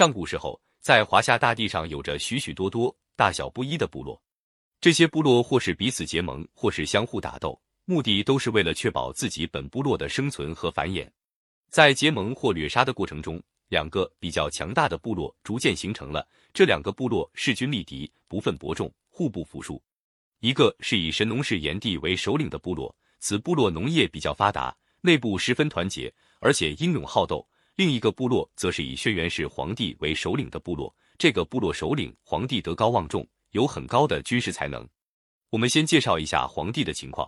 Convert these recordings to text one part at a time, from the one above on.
上古时候，在华夏大地上有着许许多多大小不一的部落，这些部落或是彼此结盟，或是相互打斗，目的都是为了确保自己本部落的生存和繁衍。在结盟或掠杀的过程中，两个比较强大的部落逐渐形成了。这两个部落势均力敌，不分伯仲，互不服输。一个是以神农氏炎帝为首领的部落，此部落农业比较发达，内部十分团结，而且英勇好斗。另一个部落则是以轩辕氏皇帝为首领的部落，这个部落首领皇帝德高望重，有很高的军事才能。我们先介绍一下皇帝的情况。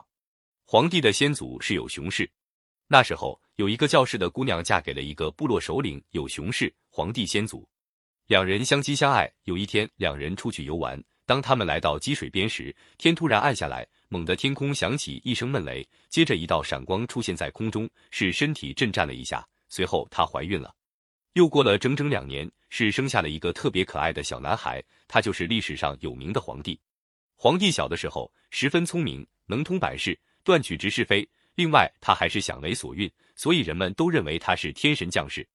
皇帝的先祖是有熊氏，那时候有一个教士的姑娘嫁给了一个部落首领有熊氏，皇帝先祖，两人相亲相爱。有一天，两人出去游玩。当他们来到积水边时，天突然暗下来，猛地天空响起一声闷雷，接着一道闪光出现在空中，使身体震颤了一下。随后她怀孕了，又过了整整两年，是生下了一个特别可爱的小男孩，他就是历史上有名的皇帝。皇帝小的时候十分聪明，能通百事，断取直是非。另外，他还是享雷所运，所以人们都认为他是天神降世。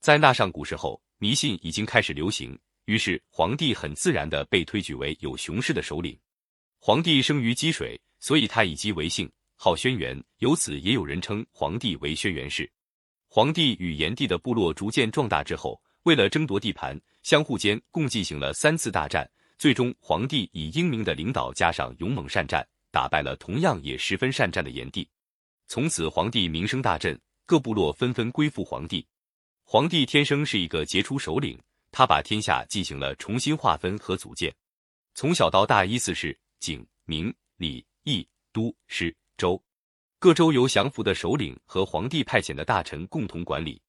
在那上古时候，迷信已经开始流行。于是，皇帝很自然的被推举为有熊氏的首领。皇帝生于积水，所以他以姬为姓，号轩辕，由此也有人称皇帝为轩辕氏。皇帝与炎帝的部落逐渐壮大之后，为了争夺地盘，相互间共进行了三次大战。最终，皇帝以英明的领导加上勇猛善战，打败了同样也十分善战的炎帝。从此，皇帝名声大振，各部落纷纷归附皇帝。皇帝天生是一个杰出首领。他把天下进行了重新划分和组建，从小到大依次是景、明、李、义、都、师、周，各州由降服的首领和皇帝派遣的大臣共同管理。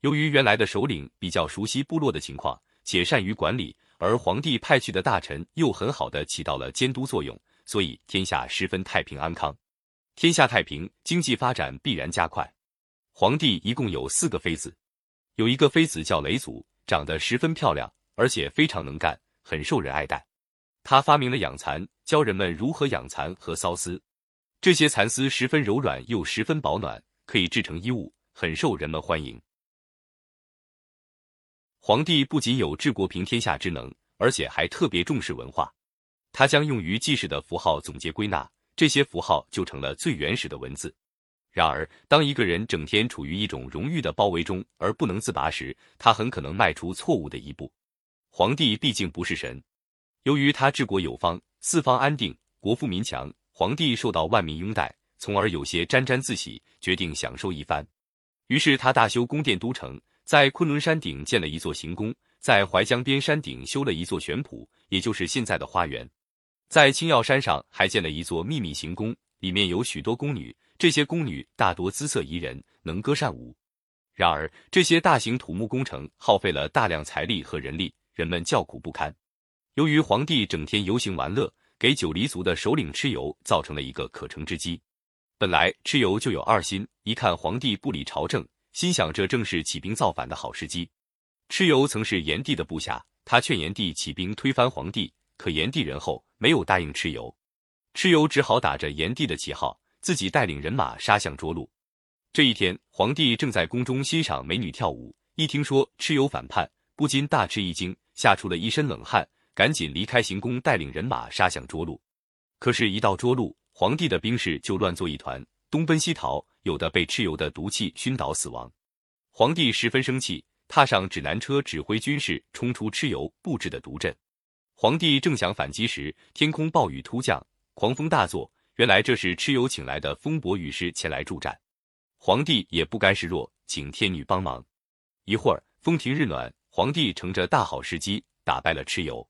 由于原来的首领比较熟悉部落的情况，且善于管理，而皇帝派去的大臣又很好的起到了监督作用，所以天下十分太平安康。天下太平，经济发展必然加快。皇帝一共有四个妃子，有一个妃子叫雷祖。长得十分漂亮，而且非常能干，很受人爱戴。他发明了养蚕，教人们如何养蚕和缫丝。这些蚕丝十分柔软又十分保暖，可以制成衣物，很受人们欢迎。皇帝不仅有治国平天下之能，而且还特别重视文化。他将用于记事的符号总结归纳，这些符号就成了最原始的文字。然而，当一个人整天处于一种荣誉的包围中而不能自拔时，他很可能迈出错误的一步。皇帝毕竟不是神，由于他治国有方，四方安定，国富民强，皇帝受到万民拥戴，从而有些沾沾自喜，决定享受一番。于是他大修宫殿都城，在昆仑山顶建了一座行宫，在淮江边山顶修了一座玄圃，也就是现在的花园，在青耀山上还建了一座秘密行宫，里面有许多宫女。这些宫女大多姿色宜人，能歌善舞。然而，这些大型土木工程耗费了大量财力和人力，人们叫苦不堪。由于皇帝整天游行玩乐，给九黎族的首领蚩尤造成了一个可乘之机。本来蚩尤就有二心，一看皇帝不理朝政，心想这正是起兵造反的好时机。蚩尤曾是炎帝的部下，他劝炎帝起兵推翻皇帝，可炎帝仁厚，没有答应蚩尤。蚩尤只好打着炎帝的旗号。自己带领人马杀向涿鹿。这一天，皇帝正在宫中欣赏美女跳舞，一听说蚩尤反叛，不禁大吃一惊，吓出了一身冷汗，赶紧离开行宫，带领人马杀向涿鹿。可是，一到涿鹿，皇帝的兵士就乱作一团，东奔西逃，有的被蚩尤的毒气熏倒死亡。皇帝十分生气，踏上指南车，指挥军士冲出蚩尤布置的毒阵。皇帝正想反击时，天空暴雨突降，狂风大作。原来这是蚩尤请来的风伯雨师前来助战，皇帝也不甘示弱，请天女帮忙。一会儿风停日暖，皇帝乘着大好时机打败了蚩尤。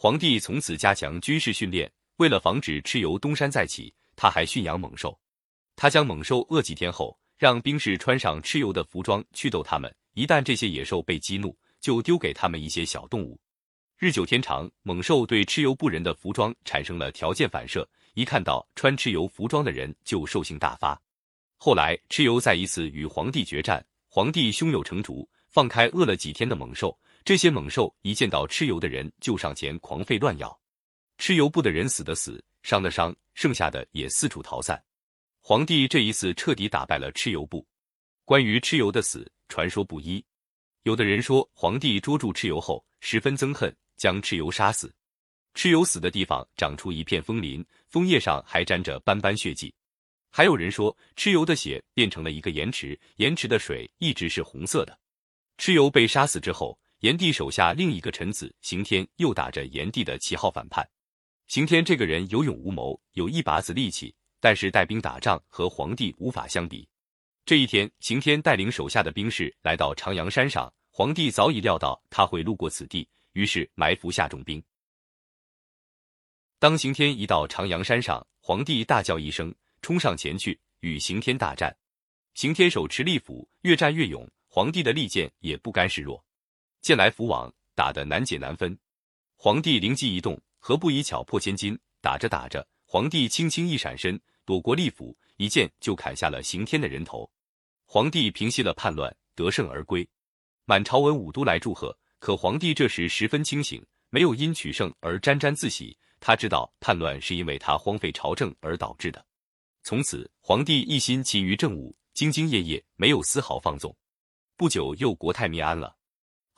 皇帝从此加强军事训练，为了防止蚩尤东山再起，他还驯养猛兽。他将猛兽饿几天后，让兵士穿上蚩尤的服装去斗他们。一旦这些野兽被激怒，就丢给他们一些小动物。日久天长，猛兽对蚩尤不仁的服装产生了条件反射。一看到穿蚩尤服装的人，就兽性大发。后来，蚩尤再一次与皇帝决战，皇帝胸有成竹，放开饿了几天的猛兽。这些猛兽一见到蚩尤的人，就上前狂吠乱咬。蚩尤部的人死的死，伤的伤，剩下的也四处逃散。皇帝这一次彻底打败了蚩尤部。关于蚩尤的死，传说不一。有的人说，皇帝捉住蚩尤后，十分憎恨，将蚩尤杀死。蚩尤死的地方长出一片枫林，枫叶上还沾着斑斑血迹。还有人说，蚩尤的血变成了一个盐池，盐池的水一直是红色的。蚩尤被杀死之后，炎帝手下另一个臣子刑天又打着炎帝的旗号反叛。刑天这个人有勇无谋，有一把子力气，但是带兵打仗和皇帝无法相比。这一天，刑天带领手下的兵士来到长阳山上，皇帝早已料到他会路过此地，于是埋伏下重兵。当刑天一到长阳山上，皇帝大叫一声，冲上前去与刑天大战。刑天手持利斧，越战越勇。皇帝的利剑也不甘示弱，剑来斧往，打得难解难分。皇帝灵机一动，何不以巧破千金？打着打着，皇帝轻轻一闪身，躲过利斧，一剑就砍下了刑天的人头。皇帝平息了叛乱，得胜而归。满朝文武都来祝贺，可皇帝这时十分清醒，没有因取胜而沾沾自喜。他知道叛乱是因为他荒废朝政而导致的。从此，皇帝一心勤于政务，兢兢业业，没有丝毫放纵。不久又国泰民安了。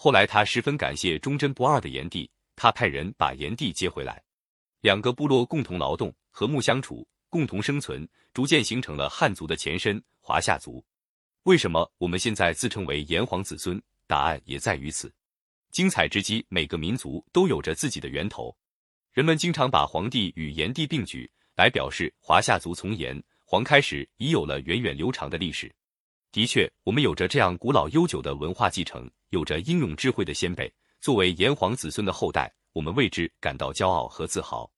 后来他十分感谢忠贞不二的炎帝，他派人把炎帝接回来，两个部落共同劳动，和睦相处，共同生存，逐渐形成了汉族的前身——华夏族。为什么我们现在自称为炎黄子孙？答案也在于此。精彩之机，每个民族都有着自己的源头。人们经常把黄帝与炎帝并举，来表示华夏族从炎黄开始，已有了源远流长的历史。的确，我们有着这样古老悠久的文化继承，有着英勇智慧的先辈。作为炎黄子孙的后代，我们为之感到骄傲和自豪。